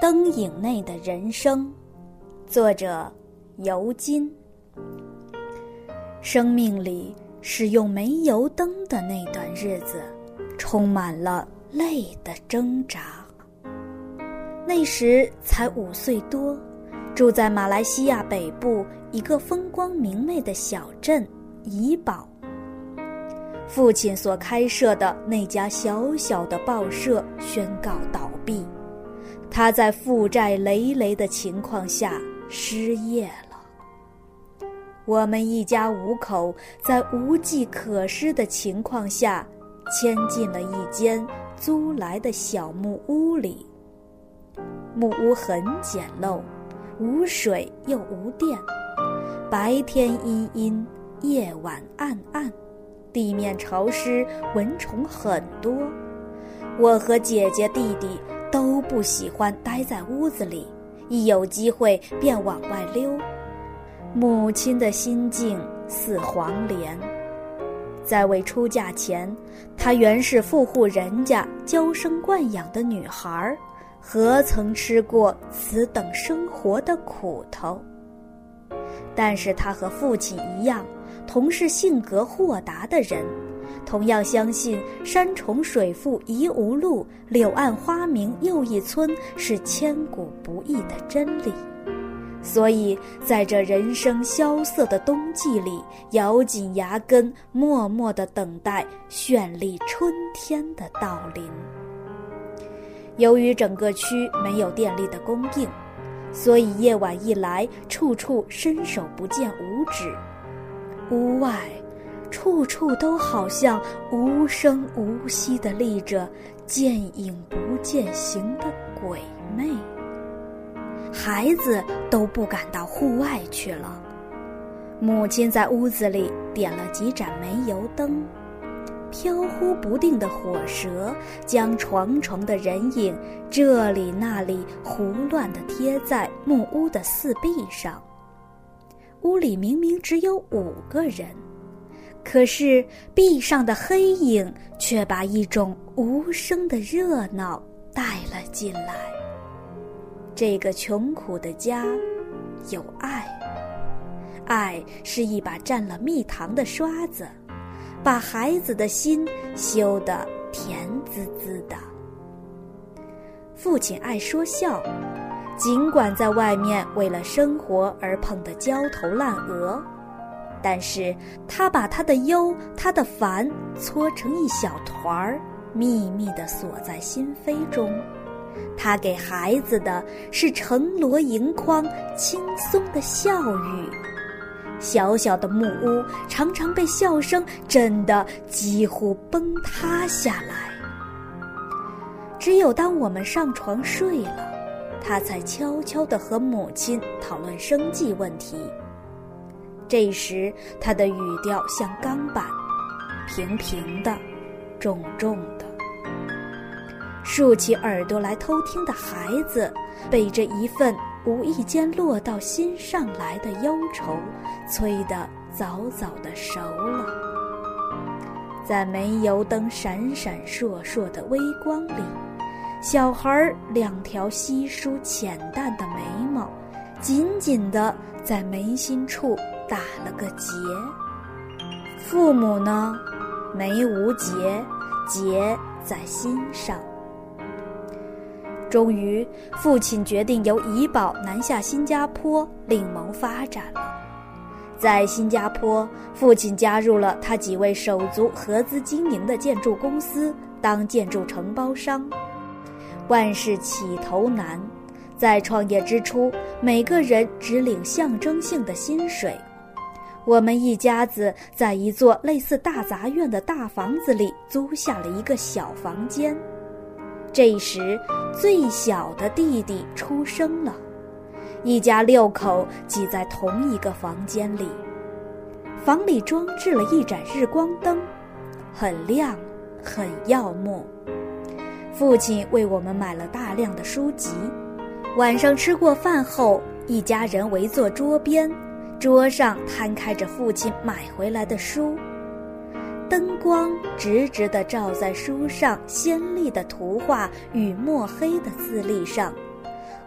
灯影内的人生，作者尤金。生命里使用煤油灯的那段日子，充满了泪的挣扎。那时才五岁多，住在马来西亚北部一个风光明媚的小镇怡保。父亲所开设的那家小小的报社宣告倒闭，他在负债累累的情况下失业了。我们一家五口在无计可施的情况下，迁进了一间租来的小木屋里。木屋很简陋，无水又无电，白天阴阴，夜晚暗暗。地面潮湿，蚊虫很多。我和姐姐、弟弟都不喜欢待在屋子里，一有机会便往外溜。母亲的心境似黄连。在未出嫁前，她原是富户人家娇生惯养的女孩，何曾吃过此等生活的苦头？但是她和父亲一样。同是性格豁达的人，同样相信“山重水复疑无路，柳暗花明又一村”是千古不易的真理，所以在这人生萧瑟的冬季里，咬紧牙根，默默地等待绚丽春天的到临。由于整个区没有电力的供应，所以夜晚一来，处处伸手不见五指。屋外，处处都好像无声无息地立着见影不见形的鬼魅。孩子都不敢到户外去了。母亲在屋子里点了几盏煤油灯，飘忽不定的火舌将床床的人影这里那里胡乱地贴在木屋的四壁上。屋里明明只有五个人，可是壁上的黑影却把一种无声的热闹带了进来。这个穷苦的家，有爱，爱是一把蘸了蜜糖的刷子，把孩子的心修得甜滋滋的。父亲爱说笑。尽管在外面为了生活而碰得焦头烂额，但是他把他的忧、他的烦搓成一小团儿，秘密地锁在心扉中。他给孩子的是城罗盈筐、轻松的笑语。小小的木屋常常被笑声震得几乎崩塌下来。只有当我们上床睡了。他才悄悄地和母亲讨论生计问题。这时，他的语调像钢板，平平的，重重的。竖起耳朵来偷听的孩子，被这一份无意间落到心上来的忧愁，催得早早的熟了。在煤油灯闪闪烁烁的微光里。小孩儿两条稀疏浅淡的眉毛，紧紧地在眉心处打了个结。父母呢，眉无结，结在心上。终于，父亲决定由怡宝南下新加坡，另谋发展了。在新加坡，父亲加入了他几位手足合资经营的建筑公司，当建筑承包商。万事起头难，在创业之初，每个人只领象征性的薪水。我们一家子在一座类似大杂院的大房子里租下了一个小房间。这时，最小的弟弟出生了，一家六口挤在同一个房间里。房里装置了一盏日光灯，很亮，很耀目。父亲为我们买了大量的书籍。晚上吃过饭后，一家人围坐桌边，桌上摊开着父亲买回来的书，灯光直直地照在书上鲜丽的图画与墨黑的字例上，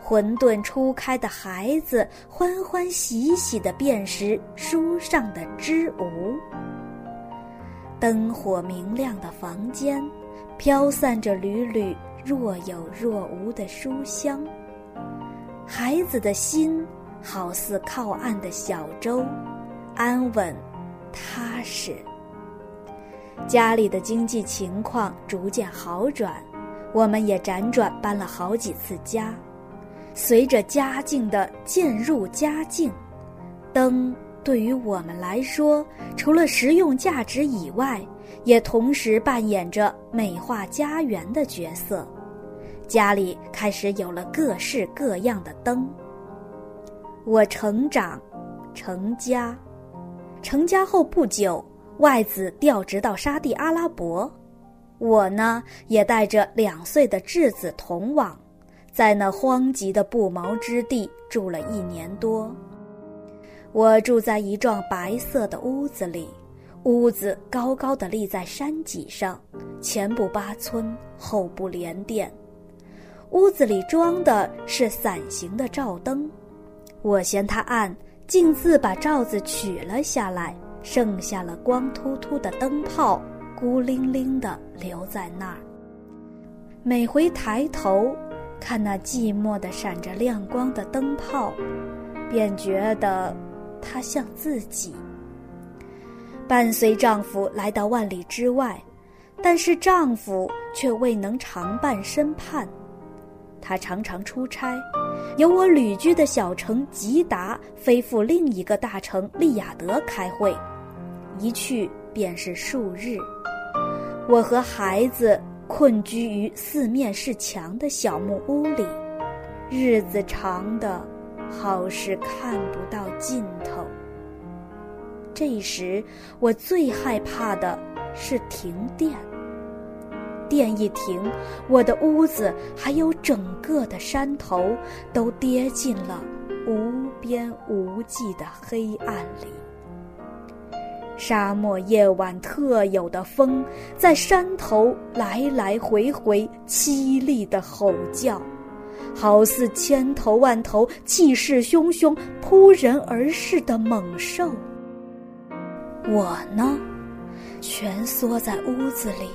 混沌初开的孩子欢欢喜喜地辨识书上的知无。灯火明亮的房间，飘散着缕缕若有若无的书香。孩子的心好似靠岸的小舟，安稳、踏实。家里的经济情况逐渐好转，我们也辗转搬了好几次家。随着家境的渐入佳境，灯对于我们来说，除了实用价值以外，也同时扮演着美化家园的角色。家里开始有了各式各样的灯。我成长，成家，成家后不久。外子调职到沙地阿拉伯，我呢也带着两岁的稚子同往，在那荒瘠的不毛之地住了一年多。我住在一幢白色的屋子里，屋子高高的立在山脊上，前不八村，后不连店。屋子里装的是伞形的罩灯，我嫌它暗，径自把罩子取了下来。剩下了光秃秃的灯泡，孤零零的留在那儿。每回抬头看那寂寞的闪着亮光的灯泡，便觉得它像自己。伴随丈夫来到万里之外，但是丈夫却未能常伴身畔。他常常出差，由我旅居的小城吉达飞赴另一个大城利雅得开会。一去便是数日，我和孩子困居于四面是墙的小木屋里，日子长的，好是看不到尽头。这时，我最害怕的是停电。电一停，我的屋子还有整个的山头，都跌进了无边无际的黑暗里。沙漠夜晚特有的风，在山头来来回回凄厉的吼叫，好似千头万头气势汹汹扑人而逝的猛兽。我呢，蜷缩在屋子里，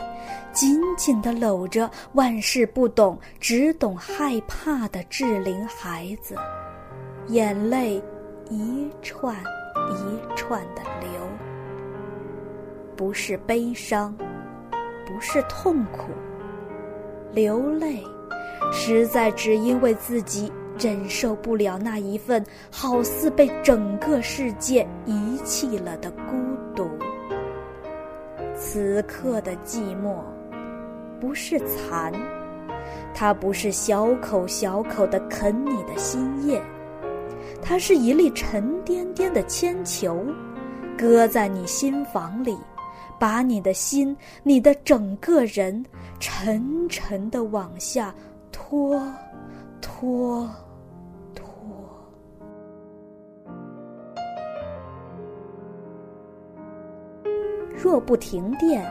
紧紧地搂着万事不懂、只懂害怕的志玲孩子，眼泪一串一串的流。不是悲伤，不是痛苦，流泪，实在只因为自己忍受不了那一份好似被整个世界遗弃了的孤独。此刻的寂寞，不是蚕，它不是小口小口的啃你的心叶，它是一粒沉甸甸的铅球，搁在你心房里。把你的心，你的整个人，沉沉的往下拖，拖，拖。若不停电，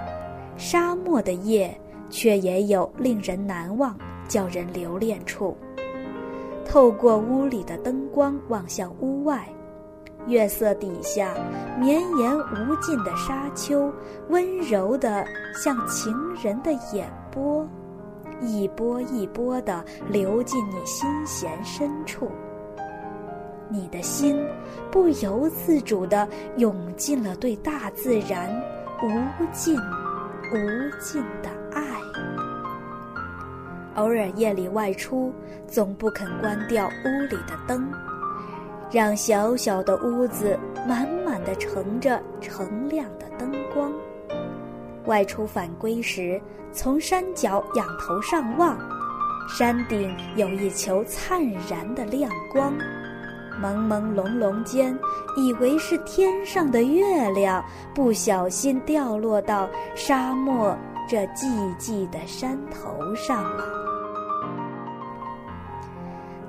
沙漠的夜却也有令人难忘、叫人留恋处。透过屋里的灯光望向屋外。月色底下，绵延无尽的沙丘，温柔的像情人的眼波，一波一波的流进你心弦深处。你的心不由自主的涌进了对大自然无尽、无尽的。偶尔夜里外出，总不肯关掉屋里的灯。让小小的屋子满满的盛着澄亮的灯光。外出返归时，从山脚仰头上望，山顶有一球灿然的亮光，朦朦胧胧间，以为是天上的月亮，不小心掉落到沙漠这寂寂的山头上了。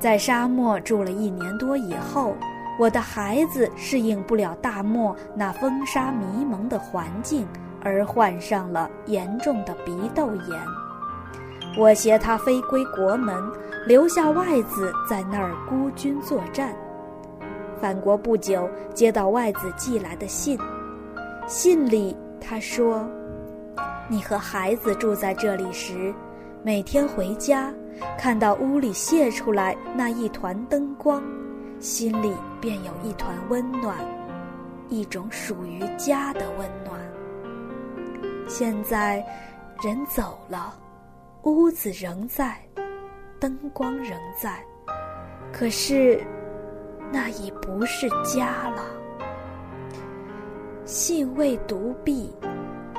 在沙漠住了一年多以后，我的孩子适应不了大漠那风沙迷蒙的环境，而患上了严重的鼻窦炎。我携他飞归国门，留下外子在那儿孤军作战。返国不久，接到外子寄来的信，信里他说：“你和孩子住在这里时，每天回家，看到屋里泄出来那一团灯光，心里便有一团温暖，一种属于家的温暖。现在，人走了。”屋子仍在，灯光仍在，可是那已不是家了。信未读毕，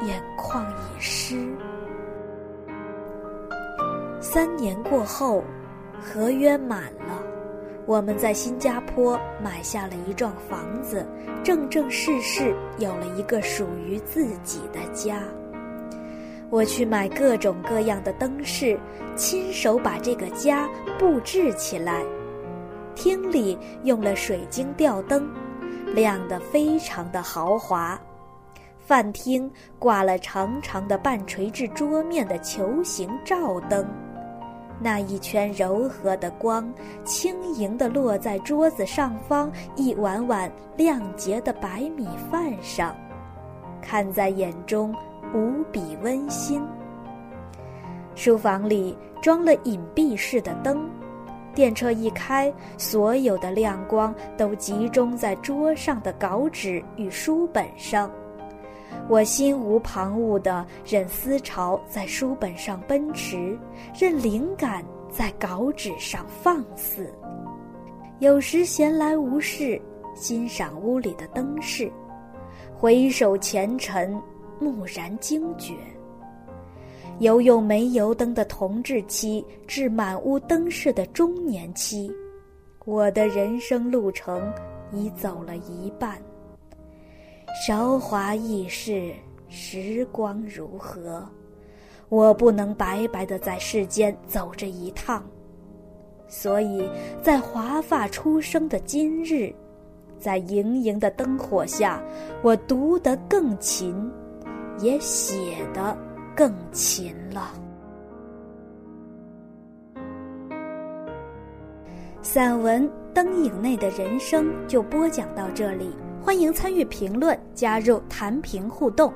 眼眶已湿。三年过后，合约满了，我们在新加坡买下了一幢房子，正正式式有了一个属于自己的家。我去买各种各样的灯饰，亲手把这个家布置起来。厅里用了水晶吊灯，亮得非常的豪华。饭厅挂了长长的半垂直桌面的球形罩灯，那一圈柔和的光，轻盈地落在桌子上方一碗碗亮洁的白米饭上，看在眼中。无比温馨。书房里装了隐蔽式的灯，电车一开，所有的亮光都集中在桌上的稿纸与书本上。我心无旁骛地任思潮在书本上奔驰，任灵感在稿纸上放肆。有时闲来无事，欣赏屋里的灯饰，回首前尘。蓦然惊觉，由用煤油灯的童稚期至满屋灯饰的中年期，我的人生路程已走了一半。韶华易逝，时光如何？我不能白白的在世间走这一趟，所以在华发初生的今日，在盈盈的灯火下，我读得更勤。也写得更勤了。散文《灯影内的人生》就播讲到这里，欢迎参与评论，加入弹屏互动。